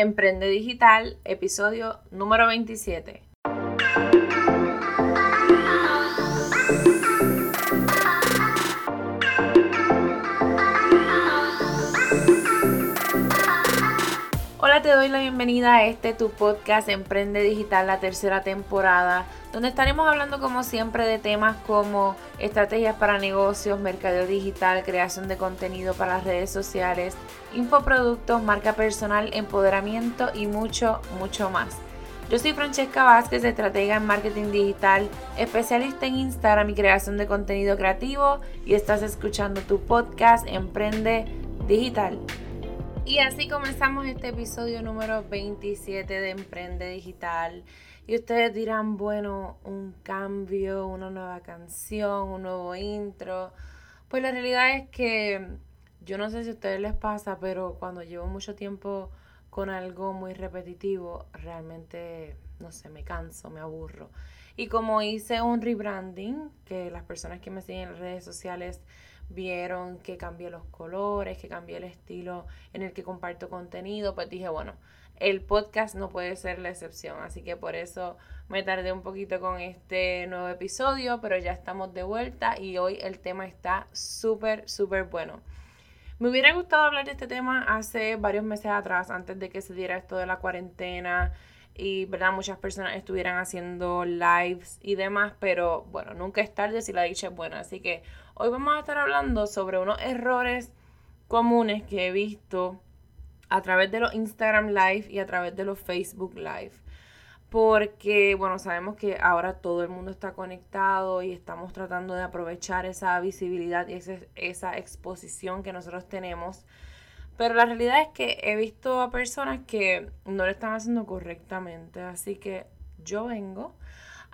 Emprende Digital, episodio número 27. Te doy la bienvenida a este tu podcast Emprende Digital, la tercera temporada, donde estaremos hablando como siempre de temas como estrategias para negocios, mercadeo digital, creación de contenido para las redes sociales, infoproductos, marca personal, empoderamiento y mucho, mucho más. Yo soy Francesca Vázquez, estratega en marketing digital, especialista en Instagram y creación de contenido creativo y estás escuchando tu podcast Emprende Digital. Y así comenzamos este episodio número 27 de Emprende Digital. Y ustedes dirán, bueno, un cambio, una nueva canción, un nuevo intro. Pues la realidad es que yo no sé si a ustedes les pasa, pero cuando llevo mucho tiempo con algo muy repetitivo, realmente, no sé, me canso, me aburro. Y como hice un rebranding, que las personas que me siguen en las redes sociales vieron que cambié los colores, que cambié el estilo en el que comparto contenido, pues dije, bueno, el podcast no puede ser la excepción, así que por eso me tardé un poquito con este nuevo episodio, pero ya estamos de vuelta y hoy el tema está súper, súper bueno. Me hubiera gustado hablar de este tema hace varios meses atrás, antes de que se diera esto de la cuarentena y verdad muchas personas estuvieran haciendo lives y demás, pero bueno, nunca es tarde si la dicha es buena, así que Hoy vamos a estar hablando sobre unos errores comunes que he visto a través de los Instagram Live y a través de los Facebook Live. Porque, bueno, sabemos que ahora todo el mundo está conectado y estamos tratando de aprovechar esa visibilidad y esa exposición que nosotros tenemos. Pero la realidad es que he visto a personas que no lo están haciendo correctamente. Así que yo vengo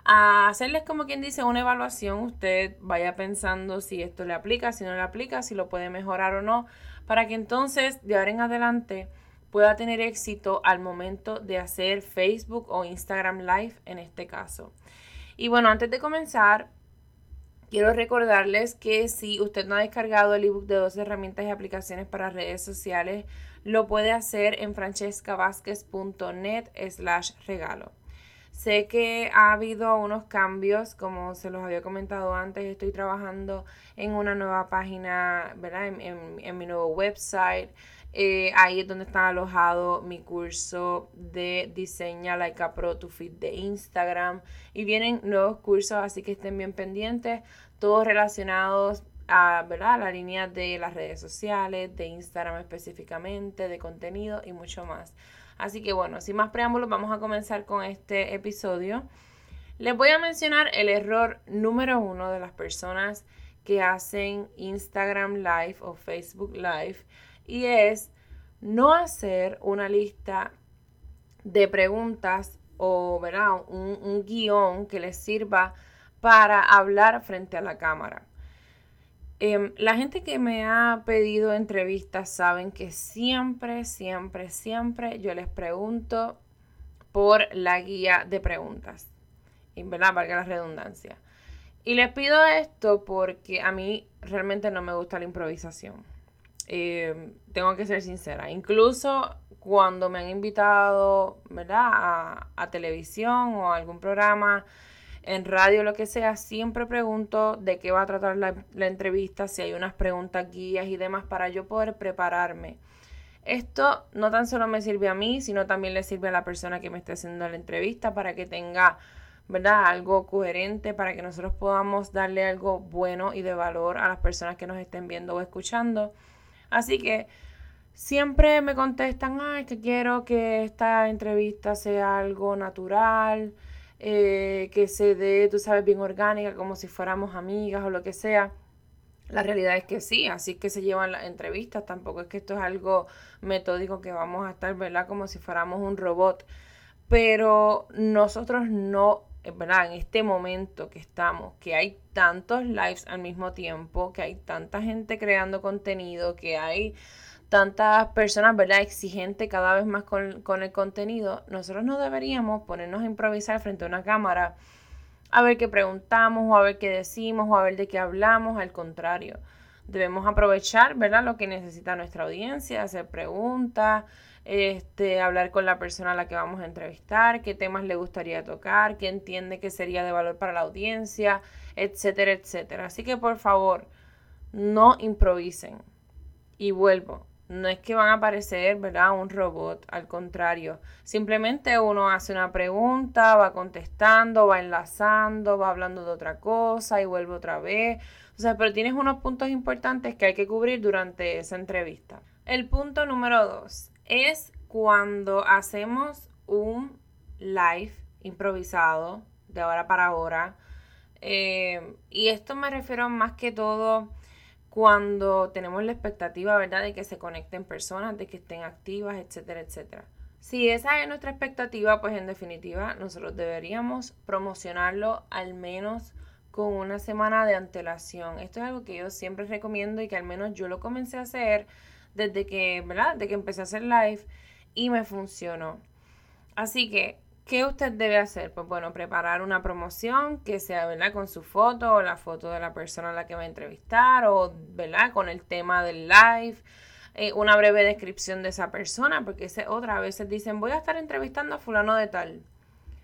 a hacerles como quien dice una evaluación, usted vaya pensando si esto le aplica, si no le aplica, si lo puede mejorar o no, para que entonces de ahora en adelante pueda tener éxito al momento de hacer Facebook o Instagram Live en este caso. Y bueno, antes de comenzar, quiero recordarles que si usted no ha descargado el ebook de dos herramientas y aplicaciones para redes sociales, lo puede hacer en francescavázquez.net slash regalo. Sé que ha habido unos cambios, como se los había comentado antes, estoy trabajando en una nueva página, ¿verdad? En, mi nuevo website. Eh, ahí es donde está alojado mi curso de Diseña Like a Pro to Fit de Instagram. Y vienen nuevos cursos, así que estén bien pendientes, todos relacionados a, ¿verdad? a la línea de las redes sociales, de Instagram específicamente, de contenido y mucho más. Así que bueno, sin más preámbulos, vamos a comenzar con este episodio. Les voy a mencionar el error número uno de las personas que hacen Instagram Live o Facebook Live y es no hacer una lista de preguntas o ¿verdad? Un, un guion que les sirva para hablar frente a la cámara. Em, la gente que me ha pedido entrevistas saben que siempre, siempre, siempre yo les pregunto por la guía de preguntas. Y verdad, valga la redundancia. Y les pido esto porque a mí realmente no me gusta la improvisación. Em, tengo que ser sincera. Incluso cuando me han invitado, ¿verdad? A, a televisión o a algún programa en radio, lo que sea, siempre pregunto de qué va a tratar la, entrevista, si hay unas preguntas, guías y demás para yo poder prepararme. Esto no tan solo me sirve a mí, sino también le sirve a la persona que me esté haciendo la entrevista para que tenga, ¿verdad? Algo coherente, para que nosotros podamos darle algo bueno y de valor a las personas que nos estén viendo o escuchando. Así que siempre me contestan, ay, que quiero que esta entrevista sea algo natural, eh, que se dé, tú sabes, bien orgánica, como si fuéramos amigas o lo que sea. La realidad es que sí, así que se llevan las entrevistas, tampoco es que esto es algo metódico que vamos a estar, ¿verdad? Como si fuéramos un robot. Pero nosotros no, ¿verdad? En este momento que estamos, que hay tantos lives al mismo tiempo, que hay tanta gente creando contenido, que hay tantas personas, ¿verdad?, exigentes cada vez más con, con, el contenido, nosotros no deberíamos ponernos a improvisar frente a una cámara a ver qué preguntamos o a ver qué decimos o a ver de qué hablamos, al contrario. Debemos aprovechar, ¿verdad?, lo que necesita nuestra audiencia, hacer preguntas, este, hablar con la persona a la que vamos a entrevistar, qué temas le gustaría tocar, qué entiende que sería de valor para la audiencia, etcétera, etcétera. Así que por favor, no improvisen. Y vuelvo, no es que van a aparecer, ¿verdad? Un robot, al contrario. Simplemente uno hace una pregunta, va contestando, va enlazando, va hablando de otra cosa y vuelve otra vez. O sea, pero tienes unos puntos importantes que hay que cubrir durante esa entrevista. El punto número dos es cuando hacemos un live improvisado de hora para hora. Eh, y esto me refiero más que todo cuando tenemos la expectativa, ¿verdad?, de que se conecten personas, de que estén activas, etcétera, etcétera. Si esa es nuestra expectativa, pues en definitiva nosotros deberíamos promocionarlo al menos con una semana de antelación. Esto es algo que yo siempre recomiendo y que al menos yo lo comencé a hacer desde que, ¿verdad? De que empecé a hacer live y me funcionó. Así que ¿Qué usted debe hacer? Pues bueno, preparar una promoción que sea, ¿verdad? Con su foto o la foto de la persona a la que va a entrevistar o, ¿verdad? Con el tema del live. Eh, una breve descripción de esa persona, porque ese, otra veces dicen, voy a estar entrevistando a fulano de tal.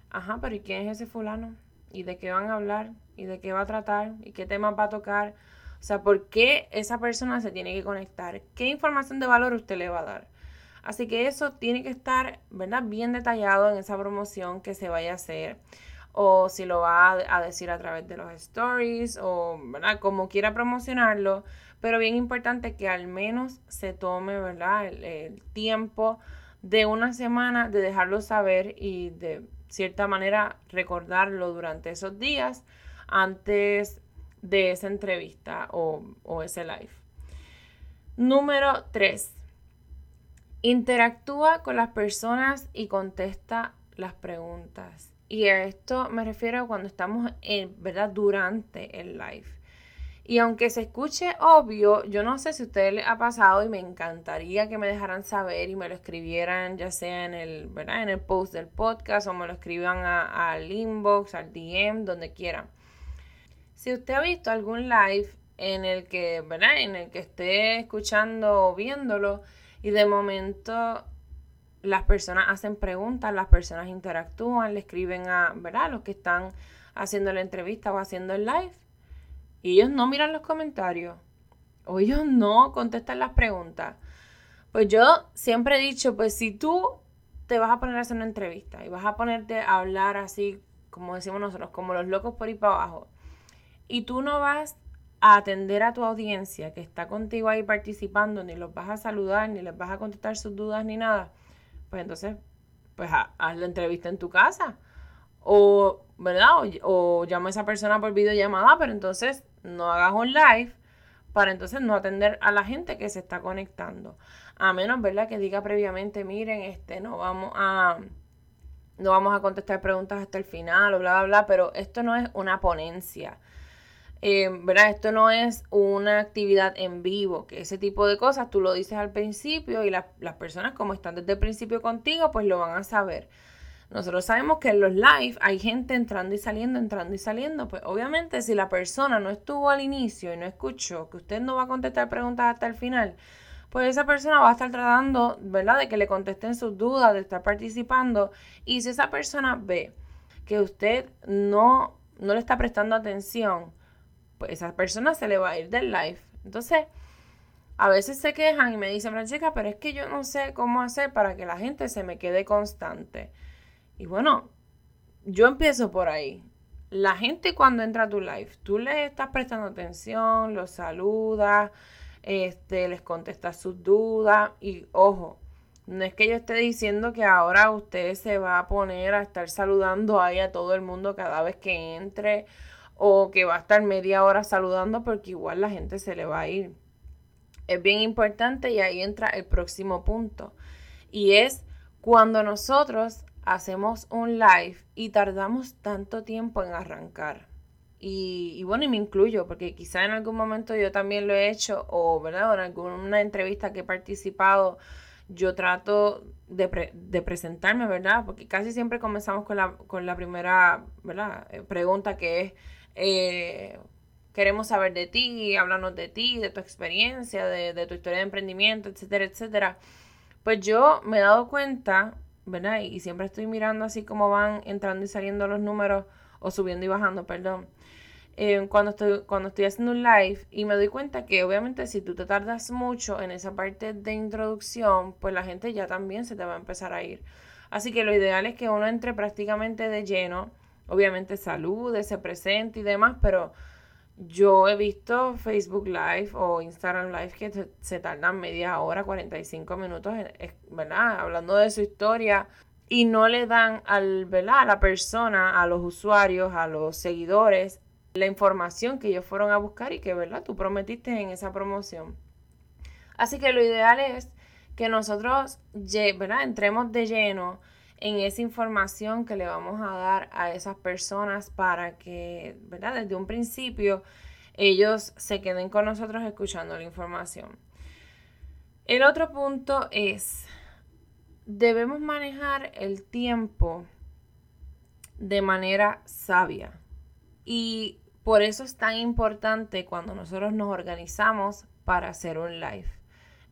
Ajá, pero ¿y quién es ese fulano? ¿Y de qué van a hablar? ¿Y de qué va a tratar? ¿Y qué tema va a tocar? O sea, ¿por qué esa persona se tiene que conectar? ¿Qué información de valor usted le va a dar? Así que eso tiene que estar, ¿verdad? Bien detallado en esa promoción que se vaya a hacer. O si lo va a, decir a través de los stories o, ¿verdad? Como quiera promocionarlo. Pero bien importante que al menos se tome, ¿verdad? El, tiempo de una semana de dejarlo saber y de cierta manera recordarlo durante esos días antes de esa entrevista o, o ese live. Número 3 Interactúa con las personas y contesta las preguntas. Y a esto me refiero cuando estamos en, ¿verdad? Durante el live. Y aunque se escuche obvio, yo no sé si a ustedes les ha pasado y me encantaría que me dejaran saber y me lo escribieran, ya sea en el, ¿verdad? En el post del podcast o me lo escriban al inbox, al DM, donde quieran. Si usted ha visto algún live en el que, ¿verdad? En el que esté escuchando o viéndolo y de momento las personas hacen preguntas, las personas interactúan, le escriben a, ¿verdad? Los que están haciendo la entrevista o haciendo el live. Y ellos no miran los comentarios. O ellos no contestan las preguntas. Pues yo siempre he dicho, pues si tú te vas a poner a hacer una entrevista y vas a ponerte a hablar así, como decimos nosotros, como los locos por ir para abajo, y tú no vas a atender a tu audiencia que está contigo ahí participando, ni los vas a saludar, ni les vas a contestar sus dudas, ni nada, pues entonces, pues haz la entrevista en tu casa. O, ¿verdad? O, llama a esa persona por videollamada, pero entonces no hagas un live para entonces no atender a la gente que se está conectando. A menos, ¿verdad? Que diga previamente, miren, este, no vamos a no vamos a contestar preguntas hasta el final o bla, bla, bla, pero esto no es una ponencia. Eh, ¿verdad? Esto no es una actividad en vivo, que ese tipo de cosas tú lo dices al principio y las personas como están desde el principio contigo, pues lo van a saber. Nosotros sabemos que en los live hay gente entrando y saliendo, entrando y saliendo. Pues obviamente si la persona no estuvo al inicio y no escuchó que usted no va a contestar preguntas hasta el final, pues esa persona va a estar tratando, ¿verdad? De que le contesten sus dudas, de estar participando. Y si esa persona ve que usted no, no le está prestando atención, pues esa persona se le va a ir del live. Entonces, a veces se quejan y me dicen, Francesca, pero es que yo no sé cómo hacer para que la gente se me quede constante. Y bueno, yo empiezo por ahí. La gente cuando entra a tu live, tú le estás prestando atención, los saludas, este, les contestas sus dudas y ojo, no es que yo esté diciendo que ahora usted se va a poner a estar saludando ahí a todo el mundo cada vez que entre o que va a estar media hora saludando porque igual la gente se le va a ir. Es bien importante y ahí entra el próximo punto. Y es cuando nosotros hacemos un live y tardamos tanto tiempo en arrancar. Y, bueno, y me incluyo, porque quizá en algún momento yo también lo he hecho, o ¿verdad? en alguna entrevista que he participado, yo trato de, presentarme, ¿verdad? Porque casi siempre comenzamos con la, con la primera. Eh, pregunta que es eh, queremos saber de ti, hablarnos de ti, de tu experiencia, de, tu historia de emprendimiento, etcétera, etcétera. Pues yo me he dado cuenta, ¿verdad? Y siempre estoy mirando así como van entrando y saliendo los números, o subiendo y bajando, perdón. Eh, cuando, estoy, cuando estoy haciendo un live y me doy cuenta que obviamente si tú te tardas mucho en esa parte de introducción, pues la gente ya también se te va a empezar a ir. Así que lo ideal es que uno entre prácticamente de lleno, obviamente salude, se presente y demás, pero yo he visto Facebook Live o Instagram Live que se, tardan media hora, 45 minutos, ¿verdad? Hablando de su historia y no le dan al, ¿verdad? a la persona, a los usuarios, a los seguidores, la información que ellos fueron a buscar y que, ¿verdad? Tú prometiste en esa promoción. Así que lo ideal es que nosotros, ¿verdad? Entremos de lleno en esa información que le vamos a dar a esas personas para que, ¿verdad? Desde un principio ellos se queden con nosotros escuchando la información. El otro punto es, debemos manejar el tiempo de manera sabia. Y por eso es tan importante cuando nosotros nos organizamos para hacer un live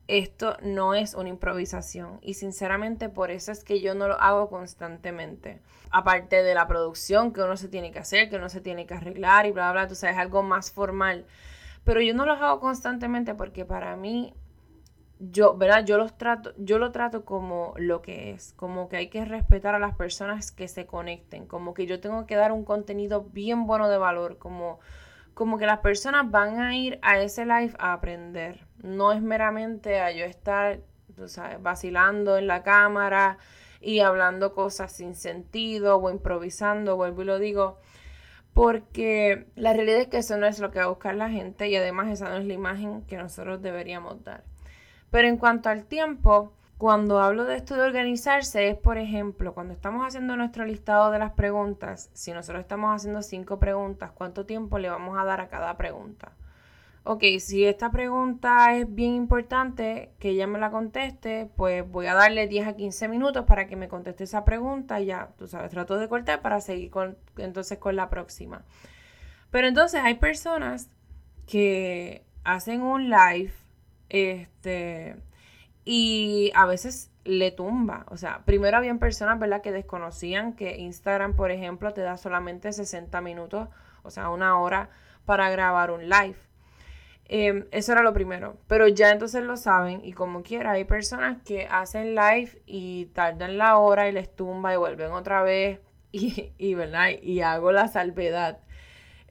esto no es una improvisación y sinceramente por eso es que yo no lo hago constantemente. Aparte de la producción que uno se tiene que hacer, que uno se tiene que arreglar y bla, bla, tú sabes, algo más formal. Pero yo no lo hago constantemente porque para mí, yo, ¿verdad? Yo los trato, yo lo trato como lo que es, como que hay que respetar a las personas que se conecten, como que yo tengo que dar un contenido bien bueno de valor, como como que las personas van a ir a ese live a aprender. No es meramente a yo estar, vacilando en la cámara y hablando cosas sin sentido o improvisando, vuelvo y lo digo. Porque la realidad es que eso no es lo que va a buscar la gente y además esa no es la imagen que nosotros deberíamos dar. Pero en cuanto al tiempo, cuando hablo de esto de organizarse es, por ejemplo, cuando estamos haciendo nuestro listado de las preguntas, si nosotros estamos haciendo cinco preguntas, ¿cuánto tiempo le vamos a dar a cada pregunta? Ok, si esta pregunta es bien importante, que ella me la conteste, pues voy a darle 10 a 15 minutos para que me conteste esa pregunta ya, tú sabes, trato de cortar para seguir con, entonces con la próxima. Pero entonces hay personas que hacen un live, este y a veces le tumba. O sea, primero habían personas, ¿verdad?, que desconocían que Instagram, por ejemplo, te da solamente 60 minutos, o sea, una hora para grabar un live. Em, eso era lo primero. Pero ya entonces lo saben y como quiera, hay personas que hacen live y tardan la hora y les tumba y vuelven otra vez y, y ¿verdad? Y hago la salvedad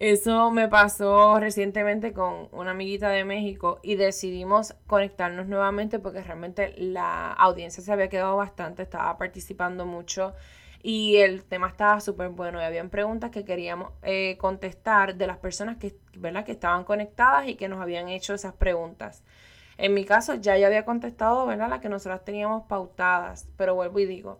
eso me pasó recientemente con una amiguita de México y decidimos conectarnos nuevamente porque realmente la audiencia se había quedado bastante, estaba participando mucho y el tema estaba súper bueno y habían preguntas que queríamos eh, contestar de las personas que, ¿verdad? que estaban conectadas y que nos habían hecho esas preguntas. En mi caso ya había contestado ¿verdad? las que nosotras teníamos pautadas, pero vuelvo y digo,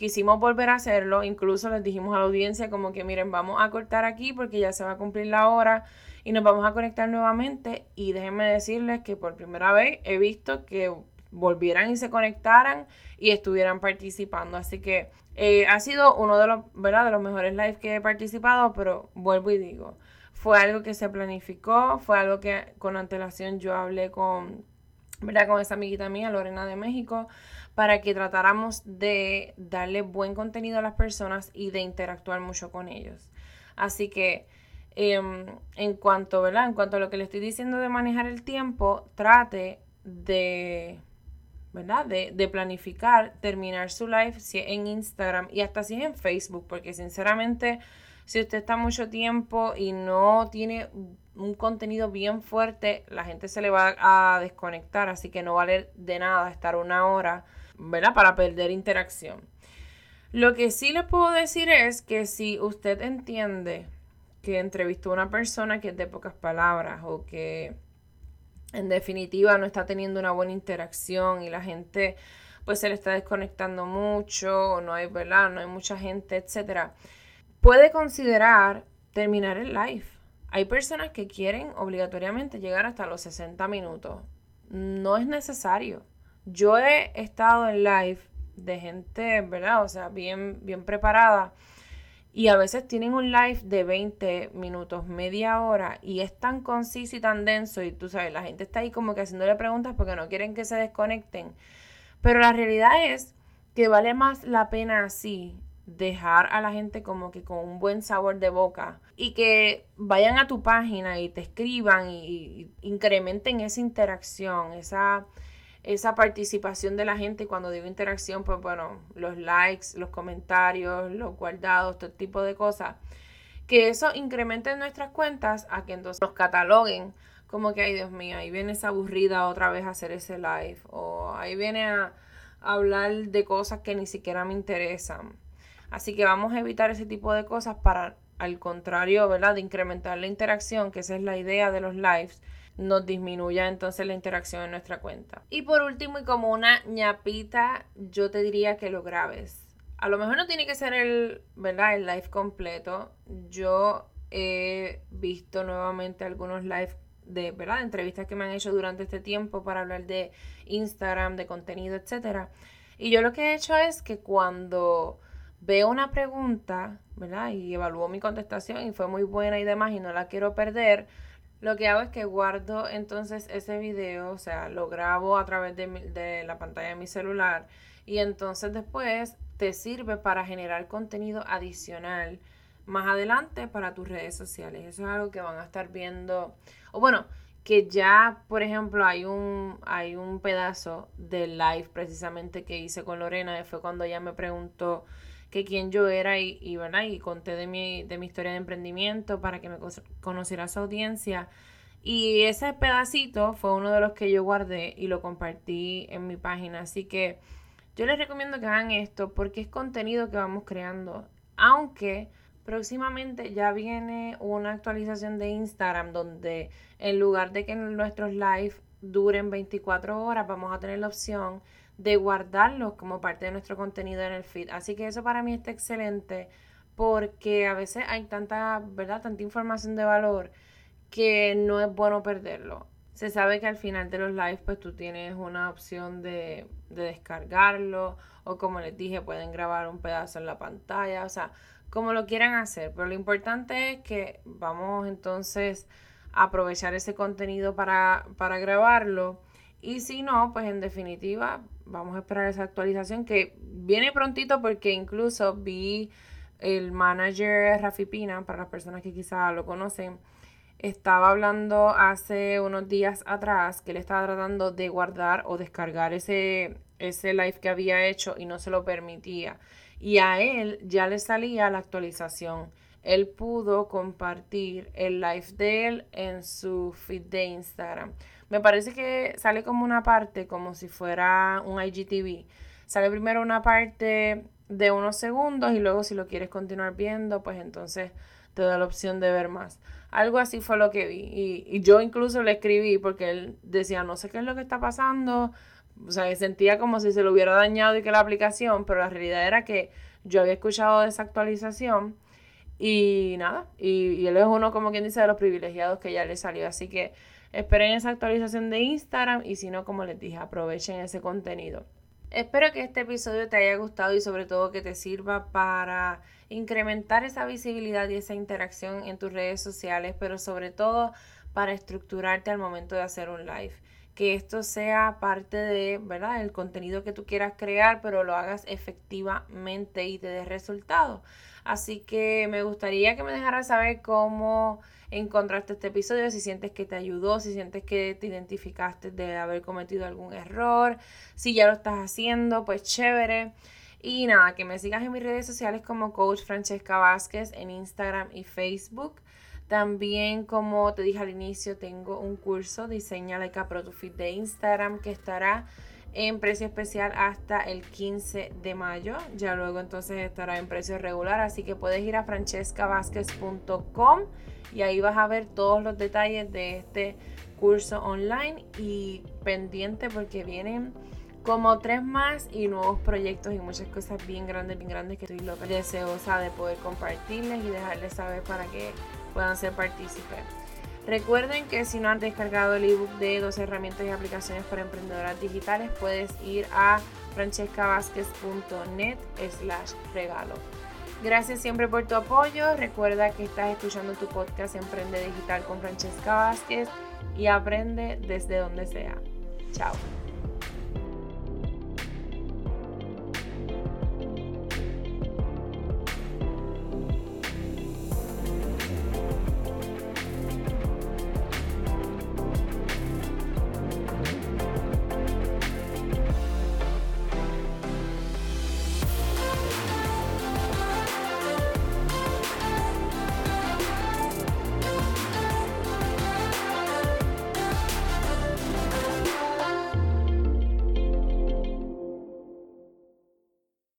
quisimos volver a hacerlo, incluso les dijimos a la audiencia como que miren, vamos a cortar aquí porque ya se va a cumplir la hora y nos vamos a conectar nuevamente y déjenme decirles que por primera vez he visto que volvieran y se conectaran y estuvieran participando, así que eh, ha sido uno de los, ¿verdad? de los mejores lives que he participado, pero vuelvo y digo, fue algo que se planificó, fue algo que con antelación yo hablé con, ¿verdad? con esa amiguita mía, Lorena de México, para que tratáramos de darle buen contenido a las personas y de interactuar mucho con ellos. Así que em, en cuanto, ¿verdad? En cuanto a lo que le estoy diciendo de manejar el tiempo, trate de, ¿verdad? De, de planificar, terminar su live si en Instagram y hasta si es en Facebook, porque sinceramente, si usted está mucho tiempo y no tiene un contenido bien fuerte, la gente se le va a desconectar, así que no vale de nada estar una hora ¿verdad? Para perder interacción. Lo que sí le puedo decir es que si usted entiende que entrevistó a una persona que es de pocas palabras o que en definitiva no está teniendo una buena interacción y la gente pues se le está desconectando mucho o no hay, ¿verdad? No hay mucha gente, etcétera. Puede considerar terminar el live. Hay personas que quieren obligatoriamente llegar hasta los 60 minutos. No es necesario. Yo he estado en live de gente, ¿verdad? O sea, bien, bien preparada. Y a veces tienen un live de 20 minutos, media hora, y es tan conciso y tan denso, y tú sabes, la gente está ahí como que haciéndole preguntas porque no quieren que se desconecten. Pero la realidad es que vale más la pena así dejar a la gente como que con un buen sabor de boca y que vayan a tu página y te escriban y, incrementen esa interacción, esa, esa participación de la gente. Y cuando digo interacción, pues bueno, los likes, los comentarios, los guardados, todo tipo de cosas. Que eso incremente nuestras cuentas a que entonces nos cataloguen como que, ay Dios mío, ahí viene esa aburrida otra vez a hacer ese live. O ahí viene a hablar de cosas que ni siquiera me interesan. Así que vamos a evitar ese tipo de cosas para, al contrario, ¿verdad? De incrementar la interacción, que esa es la idea de los lives, nos disminuya entonces la interacción en nuestra cuenta. Y por último, y como una ñapita, yo te diría que lo grabes. A lo mejor no tiene que ser el, ¿verdad? El live completo. Yo he visto nuevamente algunos live de, ¿verdad? entrevistas que me han hecho durante este tiempo para hablar de Instagram, de contenido, etcétera. Y yo lo que he hecho es que cuando veo una pregunta, ¿verdad? Y evalúo mi contestación y fue muy buena y demás y no la quiero perder, lo que hago es que guardo entonces ese video, o sea, lo grabo a través de, de la pantalla de mi celular y entonces después te sirve para generar contenido adicional más adelante para tus redes sociales. Eso es algo que van a estar viendo. O bueno, que ya, por ejemplo, hay un, hay un pedazo del live precisamente que hice con Lorena, fue cuando ella me preguntó que quién yo era y, ¿verdad? y conté de mi, de mi historia de emprendimiento para que me conociera su audiencia. Y ese pedacito fue uno de los que yo guardé y lo compartí en mi página. Así que yo les recomiendo que hagan esto porque es contenido que vamos creando. Aunque Próximamente ya viene una actualización de Instagram donde en lugar de que nuestros live duren 24 horas, vamos a tener la opción de guardarlos como parte de nuestro contenido en el feed. Así que eso para mí está excelente porque a veces hay tanta, ¿verdad? Tanta información de valor que no es bueno perderlo. Se sabe que al final de los lives pues tú tienes una opción de, de descargarlo o como les dije pueden grabar un pedazo en la pantalla. O sea, como lo quieran hacer, pero lo importante es que vamos entonces a aprovechar ese contenido para, para grabarlo y si no, pues en definitiva vamos a esperar esa actualización que viene prontito porque incluso vi el manager Rafi Pina, para las personas que quizás lo conocen, estaba hablando hace unos días atrás que él estaba tratando de guardar o descargar ese, ese live que había hecho y no se lo permitía y a él ya le salía la actualización. Él pudo compartir el live de él en su feed de Instagram. Me parece que sale como una parte, como si fuera un IGTV. Sale primero una parte de unos segundos y luego si lo quieres continuar viendo, pues entonces te da la opción de ver más. Algo así fue lo que vi. Y, y yo incluso le escribí porque él decía, no sé qué es lo que está pasando, o sea, sentía como si se lo hubiera dañado y que la aplicación, pero la realidad era que yo había escuchado de esa actualización y nada, y, él es uno como quien dice de los privilegiados que ya le salió, así que esperen esa actualización de Instagram y si no, como les dije, aprovechen ese contenido. Espero que este episodio te haya gustado y sobre todo que te sirva para incrementar esa visibilidad y esa interacción en tus redes sociales, pero sobre todo para estructurarte al momento de hacer un live que esto sea parte de, ¿verdad? El contenido que tú quieras crear, pero lo hagas efectivamente y te dé resultados. Así que me gustaría que me dejaras saber cómo encontraste este episodio, si sientes que te ayudó, si sientes que te identificaste de haber cometido algún error, si ya lo estás haciendo, pues chévere. Y nada, que me sigas en mis redes sociales como Coach Francesca Vázquez en Instagram y Facebook. También, como te dije al inicio, tengo un curso Diseña Like a Pro de Instagram que estará en precio especial hasta el 15 de mayo. Ya luego entonces estará en precio regular, así que puedes ir a francescavázquez.com y ahí vas a ver todos los detalles de este curso online y pendiente porque vienen como tres más y nuevos proyectos y muchas cosas bien grandes, bien grandes que estoy loca deseosa de poder compartirles y dejarles saber para que puedan ser partícipes. Recuerden que si no han descargado el ebook de 12 herramientas y aplicaciones para emprendedoras digitales, puedes ir a francescavázquez.net slash regalo. Gracias siempre por tu apoyo. Recuerda que estás escuchando tu podcast Emprende Digital con Francesca Vázquez y aprende desde donde sea. Chao.